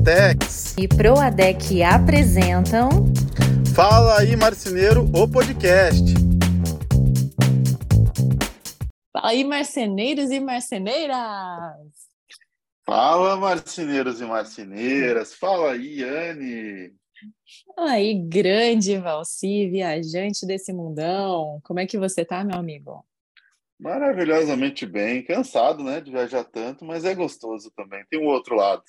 Duratex e Proadec apresentam Fala aí Marceneiro, o podcast. Fala aí marceneiros e marceneiras. Fala marceneiros e marceneiras. Fala aí, Anne. Fala aí, grande Valci, viajante desse mundão. Como é que você tá, meu amigo? Maravilhosamente bem, cansado, né, de viajar tanto, mas é gostoso também. Tem o um outro lado.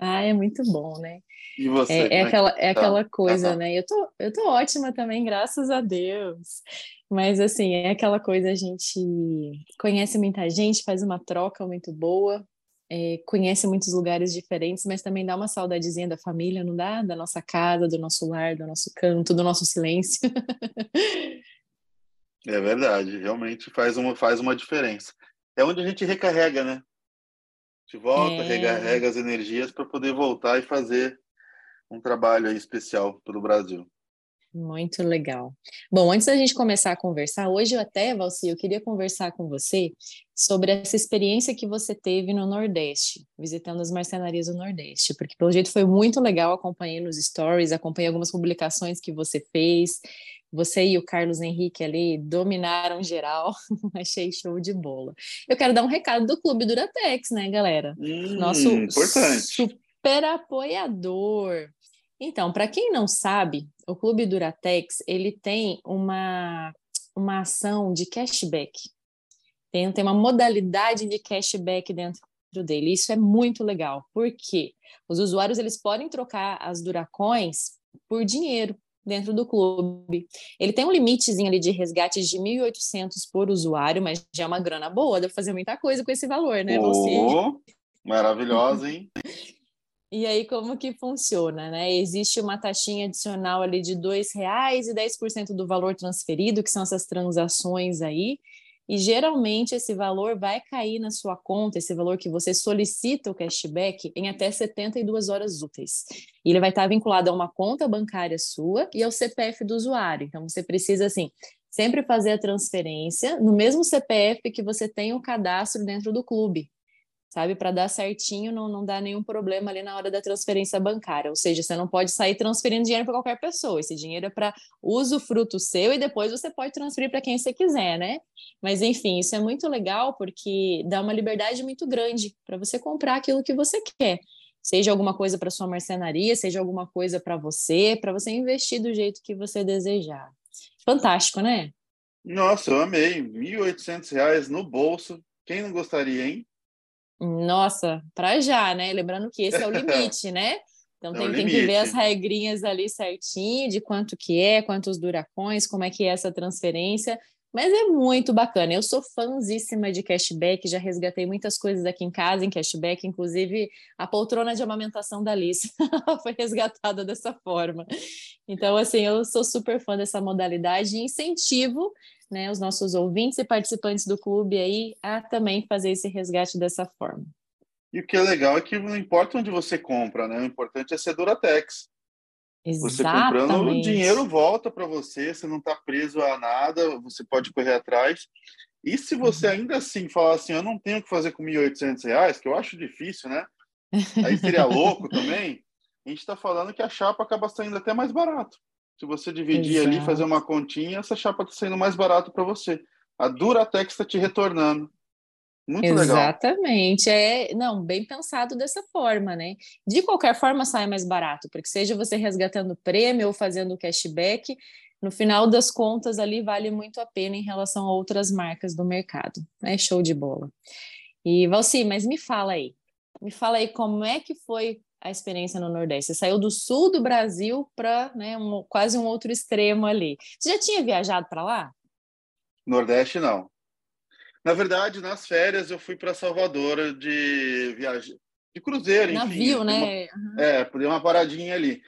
Ah, é muito bom, né? E você? É, é aquela, é tá? aquela coisa, né? Eu tô, eu tô ótima também, graças a Deus. Mas assim, é aquela coisa, a gente conhece muita gente, faz uma troca muito boa, é, conhece muitos lugares diferentes, mas também dá uma saudadezinha da família, não dá? Da nossa casa, do nosso lar, do nosso canto, do nosso silêncio. É verdade, realmente faz uma, faz uma diferença. É onde a gente recarrega, né? Gente volta, é... recarrega as energias para poder voltar e fazer um trabalho especial pelo Brasil. Muito legal. Bom, antes da gente começar a conversar, hoje eu até, Valci, eu queria conversar com você sobre essa experiência que você teve no Nordeste, visitando as marcenarias do Nordeste, porque pelo jeito foi muito legal, acompanhei nos stories, acompanhei algumas publicações que você fez, você e o Carlos Henrique ali dominaram geral, achei show de bola. Eu quero dar um recado do Clube Duratex, né, galera? Hum, Nosso importante. super apoiador. Então, para quem não sabe, o Clube Duratex ele tem uma, uma ação de cashback. Tem, tem uma modalidade de cashback dentro dele. Isso é muito legal, porque os usuários eles podem trocar as Duracoins por dinheiro dentro do clube. Ele tem um limitezinho ali de resgate de 1.800 por usuário, mas já é uma grana boa, dá para fazer muita coisa com esse valor, né, oh, Maravilhosa, hein? E aí, como que funciona, né? Existe uma taxinha adicional ali de R$ reais e 10% do valor transferido, que são essas transações aí, e geralmente esse valor vai cair na sua conta, esse valor que você solicita o cashback, em até 72 horas úteis. E ele vai estar vinculado a uma conta bancária sua e ao CPF do usuário. Então você precisa assim, sempre fazer a transferência no mesmo CPF que você tem o cadastro dentro do clube sabe? Para dar certinho, não, não dá nenhum problema ali na hora da transferência bancária. Ou seja, você não pode sair transferindo dinheiro para qualquer pessoa. Esse dinheiro é para uso fruto seu e depois você pode transferir para quem você quiser, né? Mas enfim, isso é muito legal porque dá uma liberdade muito grande para você comprar aquilo que você quer. Seja alguma coisa para sua marcenaria, seja alguma coisa para você, para você investir do jeito que você desejar. Fantástico, né? Nossa, eu amei. R$ 1.800 no bolso. Quem não gostaria, hein? Nossa, para já, né? Lembrando que esse é o limite, né? Então é tem, tem, que ver as regrinhas ali certinho de quanto que é, quantos duracões, como é que é essa transferência. Mas é muito bacana. Eu sou fãzíssima de cashback, já resgatei muitas coisas aqui em casa em cashback, inclusive a poltrona de amamentação da Alice foi resgatada dessa forma. Então, assim, eu sou super fã dessa modalidade e incentivo né, os nossos ouvintes e participantes do clube aí a também fazer esse resgate dessa forma. E o que é legal é que não importa onde você compra, né? O importante é ser Duratex. Exatamente. Você comprando, o dinheiro volta para você, você não está preso a nada, você pode correr atrás. E se você uhum. ainda assim falar assim, eu não tenho o que fazer com R$ 1.800, que eu acho difícil, né? Aí seria louco também. A gente está falando que a chapa acaba saindo até mais barato. Se você dividir Exato. ali, fazer uma continha, essa chapa está saindo mais barato para você. A Duratex está te retornando. Muito Exatamente. legal. É, não, bem pensado dessa forma, né? De qualquer forma sai mais barato, porque seja você resgatando prêmio ou fazendo cashback, no final das contas ali vale muito a pena em relação a outras marcas do mercado. É show de bola. E Valci, mas me fala aí. Me fala aí como é que foi a experiência no Nordeste? Você saiu do sul do Brasil para né, um, quase um outro extremo ali. Você já tinha viajado para lá? Nordeste, não. Na verdade, nas férias eu fui para Salvador de viagem, de cruzeiro, Navio, enfim. né? Uma, É, dei uma paradinha ali.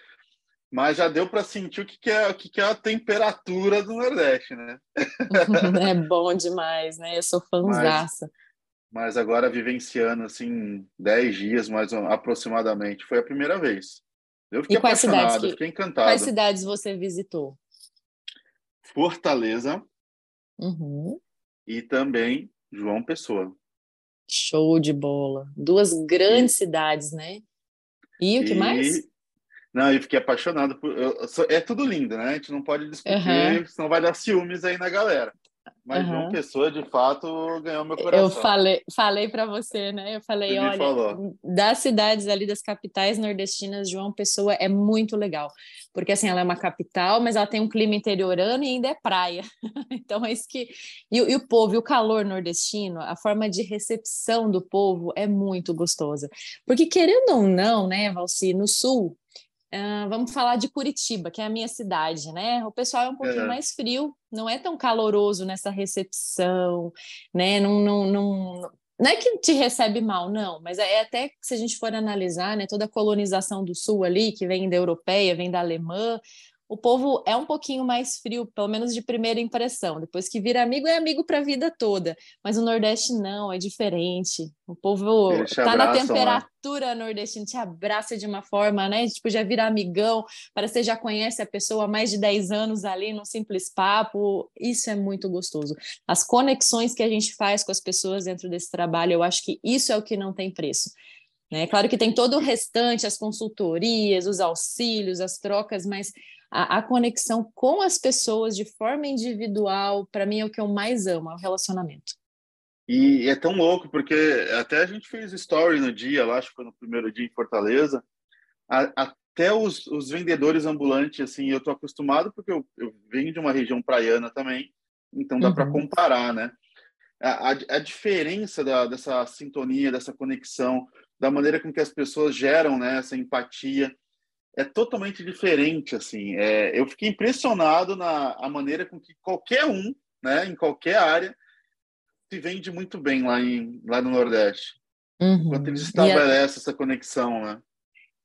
Mas já deu para sentir o que, que, é, o que, que é a temperatura do Nordeste, né? é bom demais, né? Eu sou fãzaça. Mas agora vivenciando assim 10 dias mais aproximadamente foi a primeira vez. Eu fiquei apaixonado, que, fiquei encantado. Quais cidades você visitou? Fortaleza uhum. e também João Pessoa. Show de bola. Duas grandes e, cidades, né? E o que e... mais? Não, eu fiquei apaixonado por. Eu, é tudo lindo, né? A gente não pode discutir, uhum. senão vai dar ciúmes aí na galera. Mas uhum. João Pessoa, de fato, ganhou meu coração. Eu falei, falei para você, né? Eu falei, olha, falou. das cidades ali, das capitais nordestinas, João Pessoa é muito legal. Porque, assim, ela é uma capital, mas ela tem um clima interiorano e ainda é praia. então, é isso que... E, e, o povo, e o calor nordestino, a forma de recepção do povo é muito gostosa. Porque, querendo ou não, né, Valci, no sul, Uh, vamos falar de Curitiba, que é a minha cidade, né? O pessoal é um pouquinho é. mais frio, não é tão caloroso nessa recepção, né? Não, não, não, não é que te recebe mal, não, mas é até que se a gente for analisar, né, toda a colonização do sul ali, que vem da europeia, vem da alemã, o povo é um pouquinho mais frio, pelo menos de primeira impressão. Depois que vira amigo, é amigo para a vida toda. Mas o Nordeste não, é diferente. O povo está na né? temperatura né? nordestina, te abraça de uma forma, né? Tipo, já vira amigão, parece que você já conhece a pessoa há mais de 10 anos ali, num simples papo. Isso é muito gostoso. As conexões que a gente faz com as pessoas dentro desse trabalho, eu acho que isso é o que não tem preço. Né? Claro que tem todo o restante, as consultorias, os auxílios, as trocas, mas a, a conexão com as pessoas de forma individual, para mim é o que eu mais amo, é o relacionamento. E é tão louco, porque até a gente fez story no dia, lá, acho que foi no primeiro dia em Fortaleza, a, até os, os, vendedores ambulantes, assim, eu tô acostumado porque eu, eu venho de uma região praiana também, então dá uhum. para comparar, né? A, a, a diferença da, dessa sintonia, dessa conexão, da maneira com que as pessoas geram né, essa empatia, é totalmente diferente, assim. É, eu fiquei impressionado na a maneira com que qualquer um, né, em qualquer área, se vende muito bem lá, em, lá no Nordeste. Uhum. Quando eles estabelecem essa conexão, né?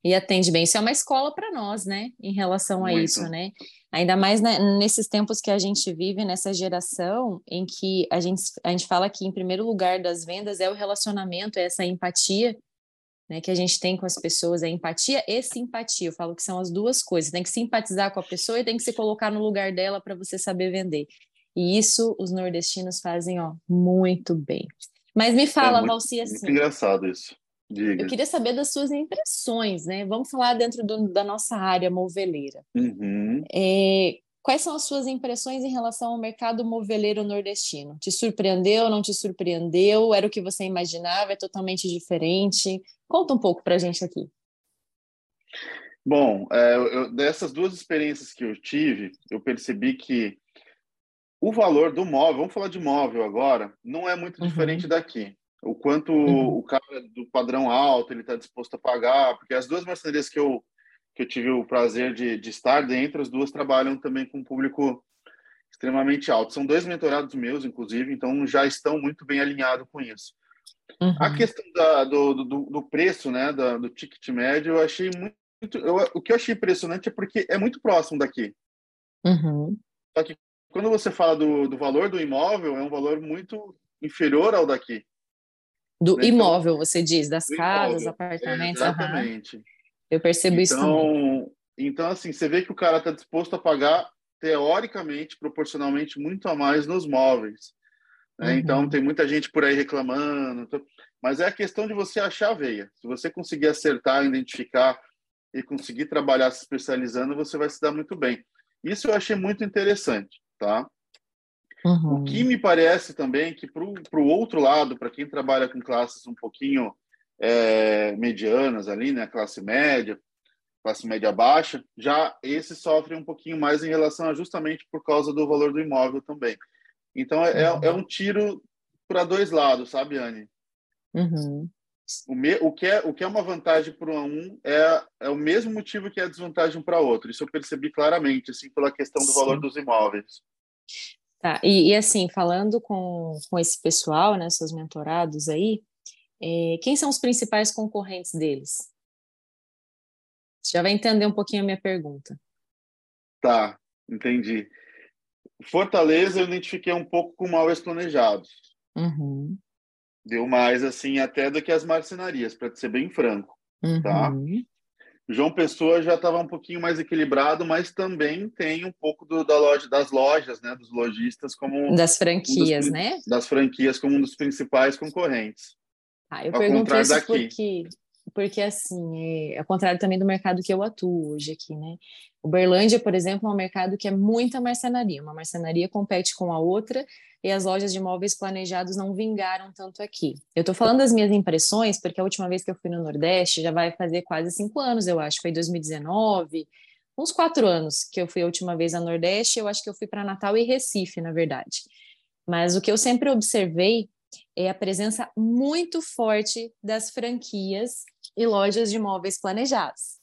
E atende bem. Isso é uma escola para nós, né? Em relação a muito. isso, né? Ainda mais né, nesses tempos que a gente vive, nessa geração em que a gente, a gente fala que, em primeiro lugar das vendas, é o relacionamento, é essa empatia né, que a gente tem com as pessoas, é empatia e simpatia. Eu falo que são as duas coisas. Tem que simpatizar com a pessoa e tem que se colocar no lugar dela para você saber vender. E isso os nordestinos fazem ó, muito bem. Mas me fala, é muito, Valci, assim. Muito engraçado isso. Diga. Eu queria saber das suas impressões, né? Vamos falar dentro do, da nossa área moveleira. Uhum. É, Quais são as suas impressões em relação ao mercado moveleiro nordestino? Te surpreendeu, não te surpreendeu? Era o que você imaginava? É totalmente diferente? Conta um pouco para a gente aqui. Bom, é, eu, dessas duas experiências que eu tive, eu percebi que o valor do móvel, vamos falar de móvel agora, não é muito uhum. diferente daqui. O quanto uhum. o cara do padrão alto ele está disposto a pagar, porque as duas marcenarias que eu que eu tive o prazer de, de estar dentro, as duas trabalham também com um público extremamente alto. São dois mentorados meus, inclusive, então já estão muito bem alinhados com isso. Uhum. A questão da, do, do, do, preço, né, da, do ticket médio, eu achei muito. Eu, o que eu achei impressionante é porque é muito próximo daqui. Uhum. Só que quando você fala do, do valor do imóvel, é um valor muito inferior ao daqui. Do né? imóvel, então, você diz, das casas, imóvel. apartamentos. exatamente. Uhum. Eu percebo então, isso também. Então, assim, você vê que o cara está disposto a pagar, teoricamente, proporcionalmente, muito a mais nos móveis. Né? Uhum. Então, tem muita gente por aí reclamando. Mas é a questão de você achar a veia. Se você conseguir acertar, identificar e conseguir trabalhar se especializando, você vai se dar muito bem. Isso eu achei muito interessante, tá? Uhum. O que me parece também que para o outro lado, para quem trabalha com classes um pouquinho é, medianas ali, né, classe média, classe média baixa, já esses sofrem um pouquinho mais em relação a justamente por causa do valor do imóvel também. Então é, é é um tiro para dois lados, sabe, Anne? Uhum. O, me, o, que é, o que é uma vantagem para um é, é o mesmo motivo que é desvantagem para outro. Isso eu percebi claramente, assim, pela questão do Sim. valor dos imóveis. Tá, e, e, assim, falando com, com esse pessoal, né, seus mentorados aí, é, quem são os principais concorrentes deles? Você já vai entender um pouquinho a minha pergunta. Tá, entendi. Fortaleza eu identifiquei um pouco com móveis planejados. Uhum. Deu mais assim até do que as marcenarias, para ser bem franco, tá? uhum. tá? João Pessoa já estava um pouquinho mais equilibrado, mas também tem um pouco do, da loja, das lojas, né, dos lojistas como das franquias, um dos, né? Das franquias como um dos principais concorrentes. Ah, eu Ao pergunto isso daqui. porque porque assim, é ao contrário também do mercado que eu atuo hoje aqui, né? Uberlândia, por exemplo, é um mercado que é muita marcenaria. Uma marcenaria compete com a outra e as lojas de imóveis planejados não vingaram tanto aqui. Eu estou falando das minhas impressões, porque a última vez que eu fui no Nordeste já vai fazer quase cinco anos, eu acho, foi 2019, uns quatro anos que eu fui a última vez a Nordeste. Eu acho que eu fui para Natal e Recife, na verdade. Mas o que eu sempre observei é a presença muito forte das franquias e lojas de imóveis planejados.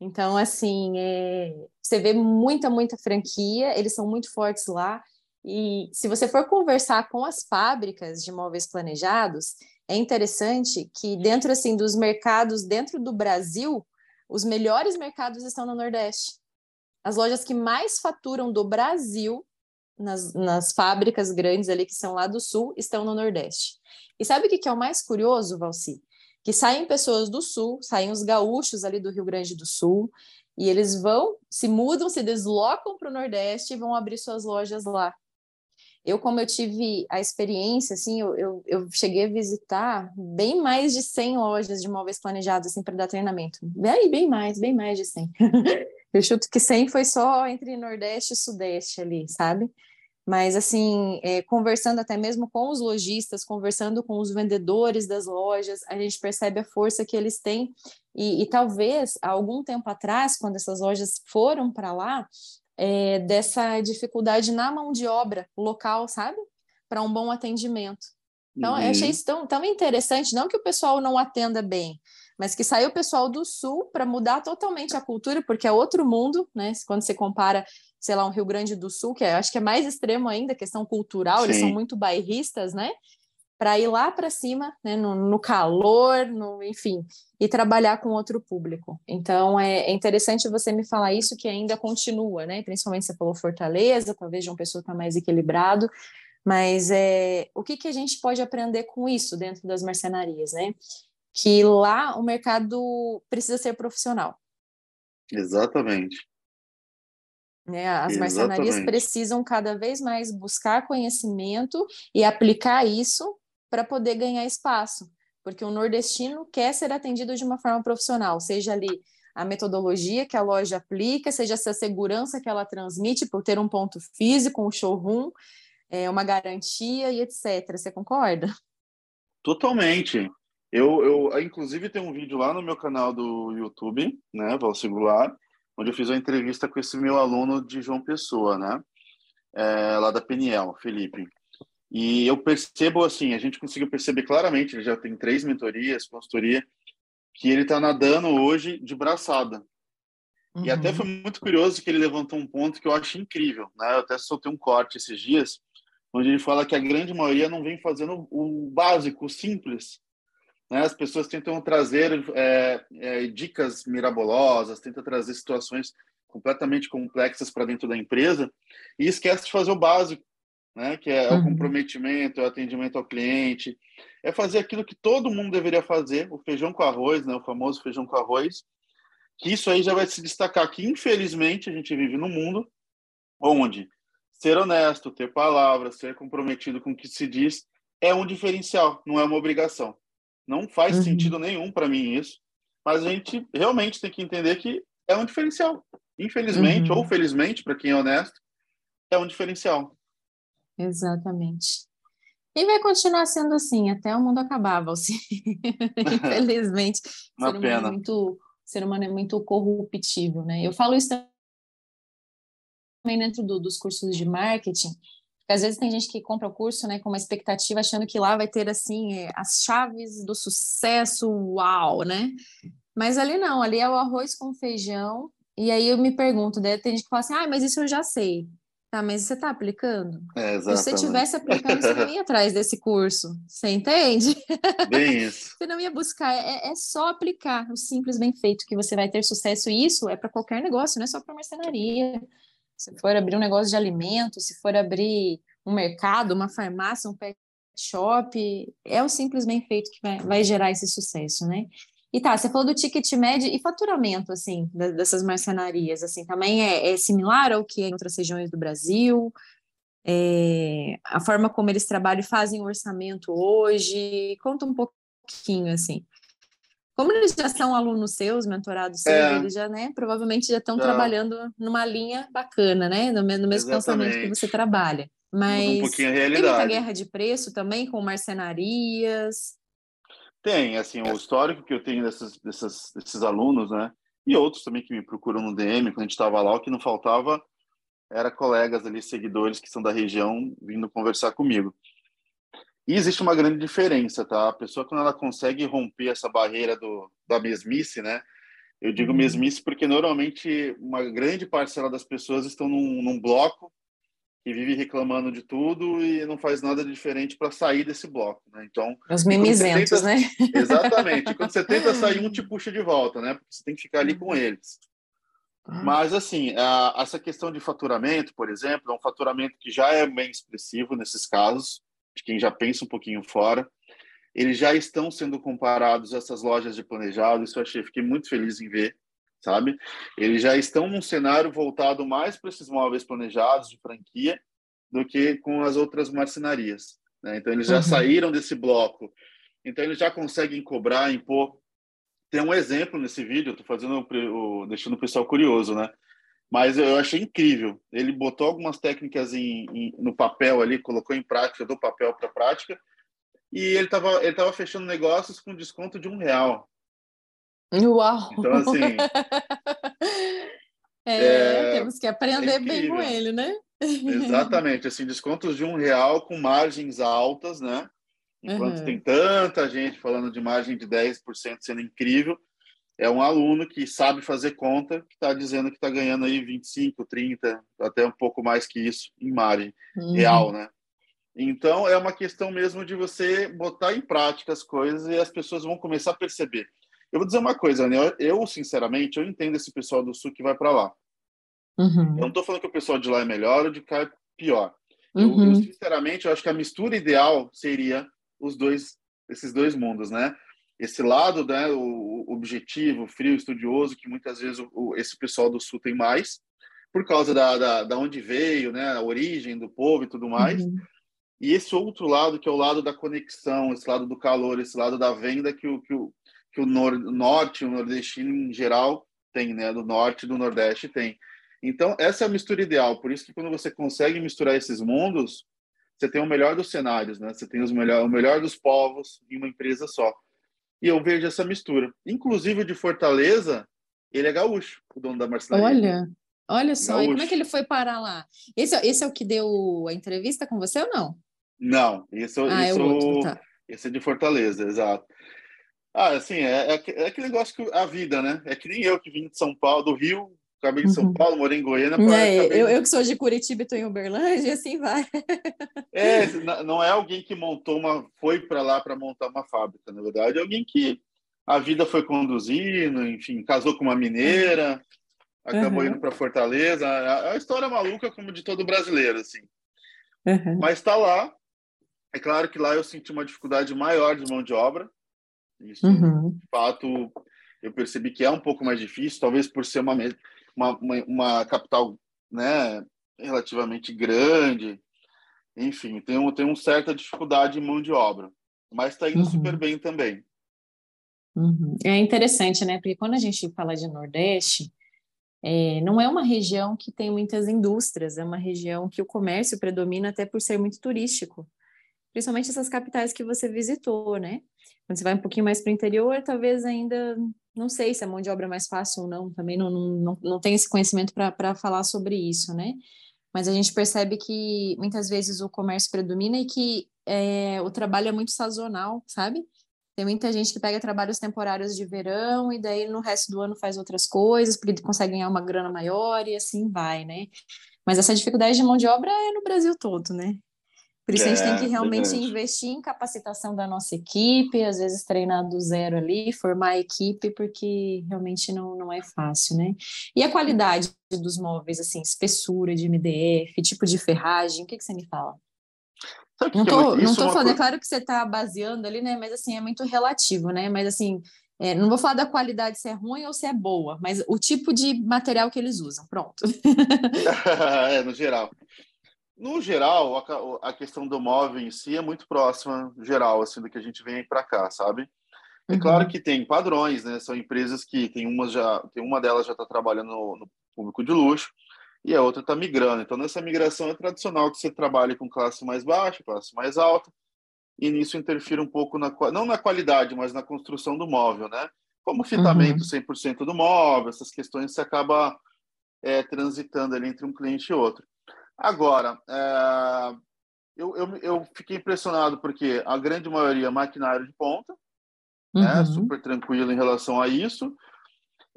Então, assim, é, você vê muita, muita franquia, eles são muito fortes lá. E se você for conversar com as fábricas de imóveis planejados, é interessante que dentro assim dos mercados dentro do Brasil, os melhores mercados estão no Nordeste. As lojas que mais faturam do Brasil nas, nas fábricas grandes ali que são lá do Sul estão no Nordeste. E sabe o que é o mais curioso, Valci? que saem pessoas do sul, saem os gaúchos ali do Rio Grande do Sul, e eles vão, se mudam, se deslocam para o Nordeste e vão abrir suas lojas lá. Eu, como eu tive a experiência, assim, eu, eu, eu cheguei a visitar bem mais de 100 lojas de móveis planejados, assim, para dar treinamento. Bem, bem mais, bem mais de 100. eu chuto que 100 foi só entre Nordeste e Sudeste ali, sabe? Mas, assim, é, conversando até mesmo com os lojistas, conversando com os vendedores das lojas, a gente percebe a força que eles têm. E, e talvez, há algum tempo atrás, quando essas lojas foram para lá, é, dessa dificuldade na mão de obra local, sabe? Para um bom atendimento. Então, uhum. eu achei isso tão, tão interessante, não que o pessoal não atenda bem, mas que saiu o pessoal do sul para mudar totalmente a cultura, porque é outro mundo, né? Quando você compara sei lá, um Rio Grande do Sul, que é, acho que é mais extremo ainda, questão cultural, Sim. eles são muito bairristas, né? Para ir lá para cima, né, no, no, calor, no, enfim, e trabalhar com outro público. Então, é, é, interessante você me falar isso, que ainda continua, né? Principalmente você falou Fortaleza, talvez de uma pessoa está mais equilibrado, mas é, o que, que a gente pode aprender com isso dentro das marcenarias, né? Que lá o mercado precisa ser profissional. Exatamente. Né? As Exatamente. marcenarias precisam cada vez mais buscar conhecimento e aplicar isso para poder ganhar espaço, porque o nordestino quer ser atendido de uma forma profissional, seja ali a metodologia que a loja aplica, seja essa segurança que ela transmite por ter um ponto físico, um showroom, é, uma garantia e etc. Você concorda? Totalmente. Eu, eu, inclusive, tem um vídeo lá no meu canal do YouTube, né, Val Singular, onde eu fiz uma entrevista com esse meu aluno de João Pessoa, né? É, lá da Peniel, Felipe. E eu percebo, assim, a gente conseguiu perceber claramente, ele já tem três mentorias, consultoria, que ele está nadando hoje de braçada. Uhum. E até foi muito curioso que ele levantou um ponto que eu acho incrível, né? Eu até soltei um corte esses dias, onde ele fala que a grande maioria não vem fazendo o básico, o simples, né? As pessoas tentam trazer é, é, dicas mirabolosas, tentam trazer situações completamente complexas para dentro da empresa e esquece de fazer o básico, né? que é uhum. o comprometimento, é o atendimento ao cliente, é fazer aquilo que todo mundo deveria fazer, o feijão com arroz, né? o famoso feijão com arroz, que isso aí já vai se destacar que, infelizmente, a gente vive num mundo onde ser honesto, ter palavras, ser comprometido com o que se diz é um diferencial, não é uma obrigação. Não faz uhum. sentido nenhum para mim isso, mas a gente realmente tem que entender que é um diferencial. Infelizmente, uhum. ou felizmente, para quem é honesto, é um diferencial. Exatamente. E vai continuar sendo assim até o mundo acabar, Valci. Infelizmente, Uma ser pena. é muito, ser humano é muito corruptível, né? Eu falo isso também dentro do, dos cursos de marketing, porque às vezes tem gente que compra o curso, né, com uma expectativa, achando que lá vai ter, assim, é, as chaves do sucesso, uau, né? Mas ali não, ali é o arroz com feijão. E aí eu me pergunto, né, tem gente que fala assim, ah, mas isso eu já sei. Tá, mas você está aplicando? É, Se você estivesse aplicando, você não ia atrás desse curso. Você entende? Bem isso. você não ia buscar. É, é, só aplicar o simples bem feito que você vai ter sucesso. E isso é para qualquer negócio, não é só para marcenaria se for abrir um negócio de alimento, se for abrir um mercado, uma farmácia, um pet shop, é o simples bem feito que vai, vai gerar esse sucesso, né? E tá, você falou do ticket médio e faturamento, assim, dessas marcenarias, assim, também é, é similar ao que é em outras regiões do Brasil? É, a forma como eles trabalham e fazem o orçamento hoje? Conta um pouquinho, assim. como eles já são alunos seus, mentorados seus, é, eles já, né, provavelmente já estão trabalhando numa linha bacana, né, no, mesmo pensamento que você trabalha. Mas um pouquinho a realidade. tem muita guerra de preço também com marcenarias. Tem, assim, o histórico que eu tenho desses, desses, desses alunos, né, e outros também que me procuram no DM quando a gente estava lá, o que não faltava era colegas ali, seguidores que são da região, vindo conversar comigo. E existe uma grande diferença, tá? A pessoa, quando ela consegue romper essa barreira do, da mesmice, né? Eu digo uhum. mesmice porque normalmente uma grande parcela das pessoas estão num, num bloco que vive reclamando de tudo e não faz nada diferente para sair desse bloco, né? Então, os mimizentos, tenta... né? Exatamente. quando você tenta sair, um te puxa de volta, né? Porque você tem que ficar ali com uhum. eles. Uhum. Mas, assim, a, essa questão de faturamento, por exemplo, é um faturamento que já é bem expressivo nesses casos de quem já pensa um pouquinho fora. Eles já estão sendo comparados a essas lojas de planejado, isso eu achei, fiquei muito feliz em ver, sabe? Eles já estão num cenário voltado mais para esses móveis planejados de franquia do que com as outras marcenarias. Né? Então, eles já uhum. saíram desse bloco. Então, eles já conseguem cobrar, impor. Tem um exemplo nesse vídeo, estou fazendo o, deixando o pessoal curioso, né? Mas eu achei incrível. Ele botou algumas técnicas em, em, no papel ali, colocou em prática, do papel para prática, e ele estava ele tava fechando negócios com desconto de um real. Uau! Então, assim. é, é, temos que aprender é bem com ele, né? Exatamente, assim, descontos de um real com margens altas, né? Enquanto uhum. tem tanta gente falando de margem de 10% sendo incrível, é um aluno que sabe fazer conta, que está dizendo que está ganhando aí 25, 30, até um pouco mais que isso em margem uhum. real, né? Então, é uma questão mesmo de você botar em prática as coisas e as pessoas vão começar a perceber. Eu vou dizer uma coisa, né? Eu, sinceramente, eu entendo esse pessoal do Sul que vai para lá. Uhum. Eu não estou falando que o pessoal de lá é melhor ou de cá é pior. Uhum. Eu, eu, sinceramente, eu acho que a mistura ideal seria os dois, esses dois mundos, né? esse lado, né, o objetivo, frio, estudioso, que muitas vezes o, esse pessoal do Sul tem mais, por causa da, da, da onde veio, né, a origem do povo e tudo mais. Uhum. E esse outro lado, que é o lado da conexão, esse lado do calor, esse lado da venda que o, que o, que o nor norte, o nordestino em geral tem, né, do norte e do nordeste tem. Então, essa é a mistura ideal. Por isso que quando você consegue misturar esses mundos, você tem o melhor dos cenários, né? Você tem os melhor, o melhor dos povos em uma empresa só e eu vejo essa mistura. Inclusive o de Fortaleza, ele é gaúcho, o dono da marcenaria. Olha, olha só, gaúcho. e como é que ele foi parar lá? Esse, esse é o que deu a entrevista com você ou não? Não, esse, ah, esse, é, outro, tá. esse é de Fortaleza, exato. Ah, assim, é, é, é, aquele negócio que a vida, né? É que nem eu que vim de São Paulo, do Rio, acabei de São uhum. Paulo, morei em Goiânia. É, eu, eu que sou de Curitiba e estou em Uberlândia, e assim vai. É, não é alguém que montou uma, foi para lá para montar uma fábrica, na verdade, é alguém que a vida foi conduzindo, enfim, casou com uma mineira, acabou uhum. indo para Fortaleza. É a história maluca como de todo brasileiro, assim. Uhum. Mas está lá. É claro que lá eu senti uma dificuldade maior de mão de obra. Isso, uhum. de fato, eu percebi que é um pouco mais difícil, talvez por ser uma uma, uma, uma capital né, relativamente grande, enfim, tem, um, tem uma certa dificuldade em mão de obra, mas está indo uhum. super bem também. Uhum. É interessante, né? Porque quando a gente fala de Nordeste, é, não é uma região que tem muitas indústrias, é uma região que o comércio predomina até por ser muito turístico. Principalmente essas capitais que você visitou, né? Quando você vai um pouquinho mais para o interior, talvez ainda não sei se a mão de obra é mais fácil ou não, também não, não, não tenho esse conhecimento para falar sobre isso, né? Mas a gente percebe que muitas vezes o comércio predomina e que é, o trabalho é muito sazonal, sabe? Tem muita gente que pega trabalhos temporários de verão e daí no resto do ano faz outras coisas, porque consegue ganhar uma grana maior e assim vai, né? Mas essa dificuldade de mão de obra é no Brasil todo, né? Por isso é, a gente tem que é, realmente verdade. investir em capacitação da nossa equipe, às vezes treinar do zero ali, formar a equipe, porque realmente não, não é fácil, né? E a qualidade dos móveis, assim, espessura de MDF, tipo de ferragem, o que, que você me fala? não tô, não tô falando, é claro que você está baseando ali, né? Mas assim, é muito relativo, né? Mas assim, é, não vou falar da qualidade se é ruim ou se é boa, mas o tipo de material que eles usam, pronto. é, no geral. No geral, a, a, questão do móvel em si é muito próxima, geral, assim, do que a gente vem para cá, sabe? É uhum. claro que tem padrões, né? São empresas que tem uma já, tem uma delas já está trabalhando no, no, público de luxo e a outra está migrando. Então nessa migração é tradicional que você trabalhe com classe mais baixa, classe mais alta, e nisso interfere um pouco na não na qualidade, mas na construção do móvel, né? Como fitamento uhum. 100% do móvel, essas questões você acaba é, transitando ali entre um cliente e outro. Agora, é, eu, eu, eu, fiquei impressionado porque a grande maioria é maquinário de ponta, né? uhum. né, super tranquilo em relação a isso.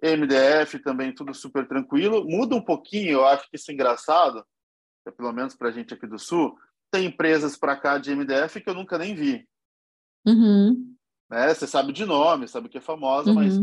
MDF também tudo super tranquilo. Muda um pouquinho, eu acho que isso é engraçado, pelo menos para a gente aqui do Sul. Tem empresas para cá de MDF que eu nunca nem vi. Uhum. Né? Você sabe de nome, sabe que é famosa, uhum. mas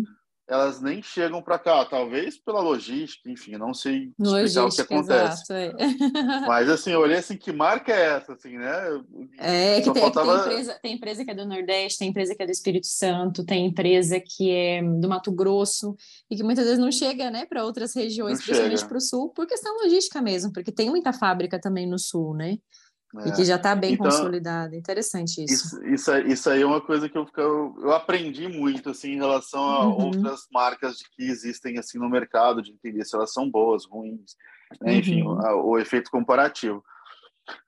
elas nem chegam para cá, talvez pela logística, enfim, não sei explicar o que acontece. Exato, é. Mas assim, eu olhei assim, que marca é essa, assim, né? É que tem, faltava... tem, empresa, tem empresa que é do Nordeste, tem empresa que é do Espírito Santo, tem empresa que é do Mato Grosso e que muitas vezes não chega, né, para outras regiões, não principalmente para o Sul, por questão logística mesmo, porque tem muita fábrica também no Sul, né? É. E que já está bem então, consolidado. Interessante isso. isso. Isso, isso. aí é uma coisa que eu, eu, eu aprendi muito assim, em relação a uhum. outras marcas que existem assim no mercado, de entender se elas são boas, ruins, né? uhum. enfim, o, o, efeito comparativo.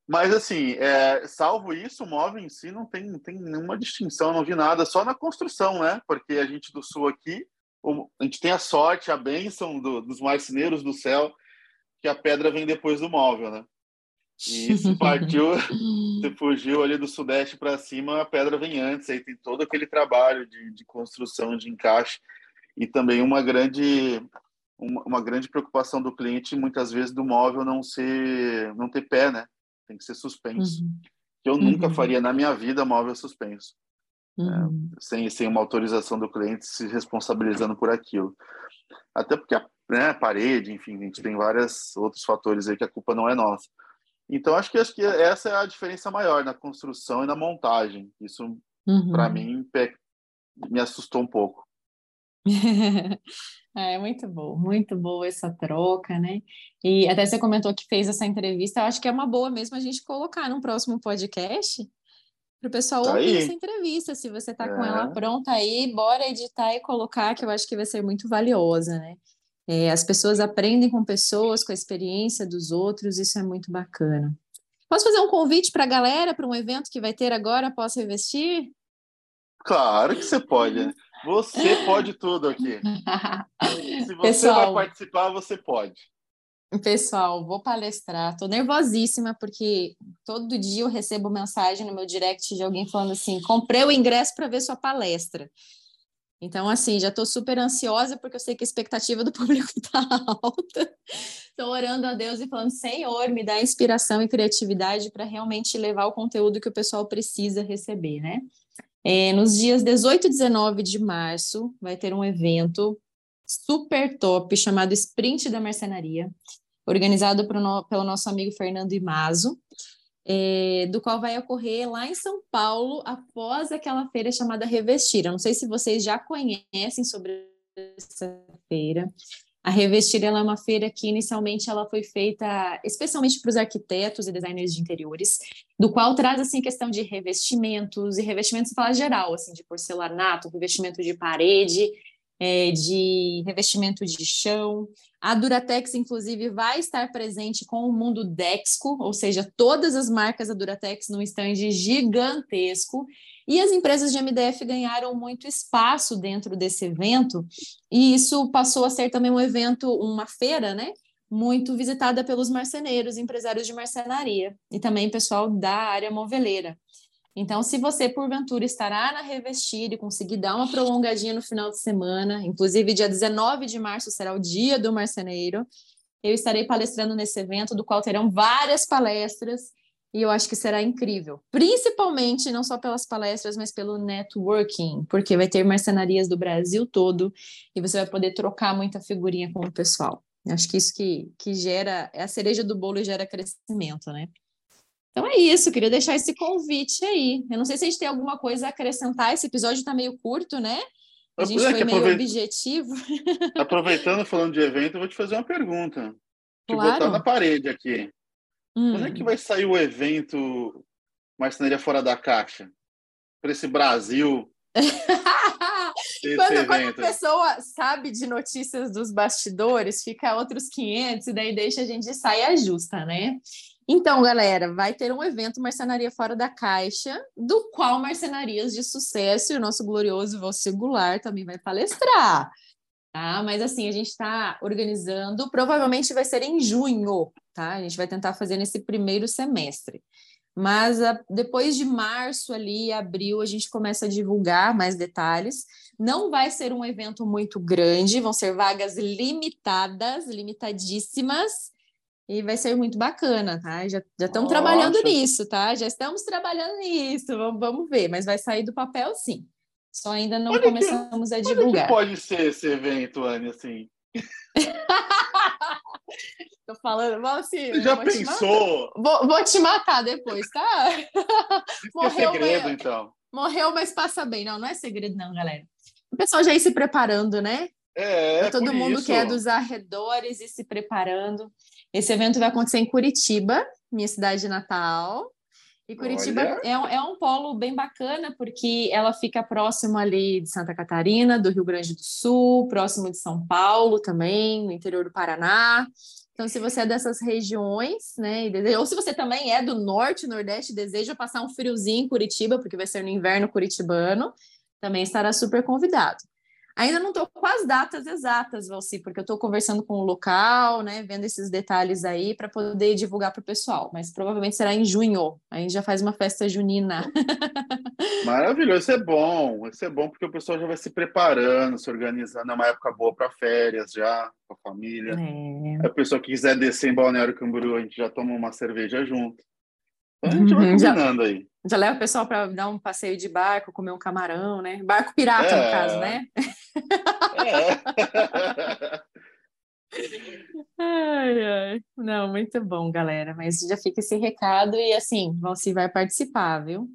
Mas assim, é, salvo isso, o móvel em si não tem, não tem nenhuma distinção, não vi nada, só na construção, né? Porque a gente do sul aqui, a gente tem a sorte, a bênção do, dos marceneiros do céu, que a pedra vem depois do móvel, né? E se partiu, se fugiu ali do sudeste para cima, a pedra vem antes. Aí tem todo aquele trabalho de, de construção, de encaixe e também uma grande uma, uma, grande preocupação do cliente muitas vezes do móvel não ser não ter pé, né? Tem que ser suspenso. Uhum. Eu uhum. nunca faria na minha vida móvel suspenso. É, uhum. É, sem, sem uma autorização do cliente se responsabilizando por aquilo. Até porque a né, parede, enfim, a gente tem vários outros fatores aí que a culpa não é nossa. Então, acho que, acho que essa é a diferença maior na construção e na montagem. Isso, uhum. para mim, me assustou um pouco. é muito bom, muito boa essa troca, né? E até você comentou que fez essa entrevista, eu acho que é uma boa mesmo a gente colocar num próximo podcast para o pessoal tá ouvir aí. essa entrevista. Se você está é. com ela pronta aí, bora editar e colocar, que eu acho que vai ser muito valiosa, né? É, as pessoas aprendem com pessoas, com a experiência dos outros, isso é muito bacana. Posso fazer um convite para a galera para um evento que vai ter agora Posso Revestir? Claro que você pode. Você pode tudo aqui. Se você Pessoal, vai participar, você pode. Pessoal, vou palestrar. Estou nervosíssima porque todo dia eu recebo mensagem no meu direct de alguém falando assim: comprei o ingresso para ver sua palestra. Então, assim, já estou super ansiosa porque eu sei que a expectativa do público está alta. Estou orando a Deus e falando, Senhor, me dá inspiração e criatividade para realmente levar o conteúdo que o pessoal precisa receber, né? É, nos dias 18 e 19 de março, vai ter um evento super top chamado Sprint da Mercenaria, organizado no, pelo nosso amigo Fernando Imazo é, do qual vai ocorrer lá em São Paulo após aquela feira chamada Revestir. Eu não sei se vocês já conhecem sobre essa feira. A Revestir é uma feira que inicialmente ela foi feita especialmente para os arquitetos e designers de interiores, do qual traz assim questão de revestimentos e revestimentos fala geral, assim de porcelanato, revestimento de parede, é, de revestimento de chão. A Duratex, inclusive, vai estar presente com o mundo Dexco, ou seja, todas as marcas da Duratex num stand gigantesco. E as empresas de MDF ganharam muito espaço dentro desse evento, e isso passou a ser também um evento, uma feira, né? Muito visitada pelos marceneiros, empresários de marcenaria e também pessoal da área moveleira. Então, se você, porventura, estará na Revestir e conseguir dar uma prolongadinha no final de semana, inclusive dia 19 de março será o dia do marceneiro, eu estarei palestrando nesse evento, do qual terão várias palestras, e eu acho que será incrível. Principalmente, não só pelas palestras, mas pelo networking, porque vai ter marcenarias do Brasil todo, e você vai poder trocar muita figurinha com o pessoal. Eu acho que isso que, que gera, é a cereja do bolo e gera crescimento, né? Então é isso, queria deixar esse convite aí. Eu não sei se a gente tem alguma coisa a acrescentar, esse episódio está meio curto, né? A gente é foi meio objetivo. Aproveitando, falando de evento, eu vou te fazer uma pergunta. Te claro. botar na parede aqui. Hum. Quando é que vai sair o evento Marcenaria Fora da Caixa? Para esse Brasil. quando, quando, a pessoa sabe de notícias dos bastidores, fica outros 500 e daí deixa a gente sair e ajusta, né? Então, galera, vai ter um evento Marcenaria Fora da Caixa, do qual Marcenarias de Sucesso e o nosso glorioso Você Goulart também vai palestrar. Tá? Mas assim, a gente está organizando, provavelmente vai ser em junho, tá? A gente vai tentar fazer nesse primeiro semestre. Mas a, depois de março ali, abril, a gente começa a divulgar mais detalhes. Não vai ser um evento muito grande, vão ser vagas limitadas, limitadíssimas, e vai ser muito bacana, tá? Já, estamos trabalhando nisso, tá? Já estamos trabalhando nisso, vamos, vamos ver, mas vai sair do papel sim. Só ainda não onde começamos que, a divulgar. Que pode ser esse evento, Anne, assim? Tô falando, assim. Você já vou pensou? Vou, vou, te matar depois, tá? Morreu, é segredo, mas... então. Morreu, mas passa bem. Não, não é segredo, não, galera. O pessoal já ir se preparando, né? É, é todo mundo isso. que é dos arredores e se preparando. Esse evento vai acontecer em Curitiba, minha cidade natal. E Curitiba é um, é um polo bem bacana, porque ela fica próximo ali de Santa Catarina, do Rio Grande do Sul, próximo de São Paulo também, no interior do Paraná. Então, se você é dessas regiões, né, ou se você também é do norte, nordeste, deseja passar um friozinho em Curitiba, porque vai ser no inverno curitibano, também estará super convidado. Ainda não estou com as datas exatas, Valci, porque eu estou conversando com o local, né, vendo esses detalhes aí para poder divulgar para o pessoal, mas provavelmente será em junho. Aí a gente já faz uma festa junina. Maravilhoso, isso é bom, isso é bom porque o pessoal já vai se preparando, se organizando, é uma época boa para férias já, com a família. É. A pessoa que quiser descer em Balneário Camboriú, a gente já toma uma cerveja junto. A gente vai uhum, combinando já, aí. Já leva o pessoal para dar um passeio de barco, comer um camarão, né? Barco pirata, é. no caso, né? É. ai, ai. Não, muito bom, galera. Mas já fica esse recado e assim, você vai participar, viu?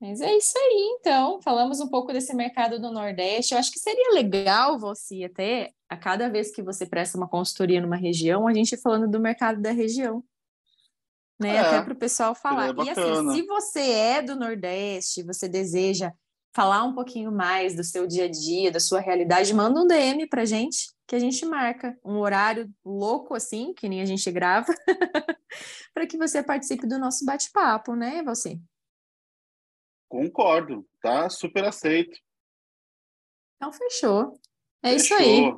Mas é isso aí, então. Falamos um pouco desse mercado do Nordeste. Eu acho que seria legal você até, a cada vez que você presta uma consultoria numa região, a gente falando do mercado da região né? É, Até para o pessoal falar. E assim, se você é do Nordeste, você deseja falar um pouquinho mais do seu dia a dia, da sua realidade, manda um DM para gente, que a gente marca um horário louco assim, que nem a gente grava, para que você participe do nosso bate-papo, né, você? Concordo, tá? Super aceito. Então fechou. É fechou. isso aí.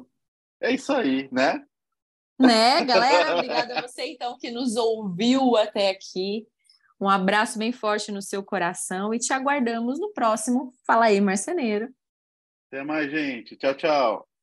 É isso aí, né? Né, galera? Obrigada a você, então, que nos ouviu até aqui. Um abraço bem forte no seu coração e te aguardamos no próximo Fala aí, Marceneiro. Até mais, gente. Tchau, tchau.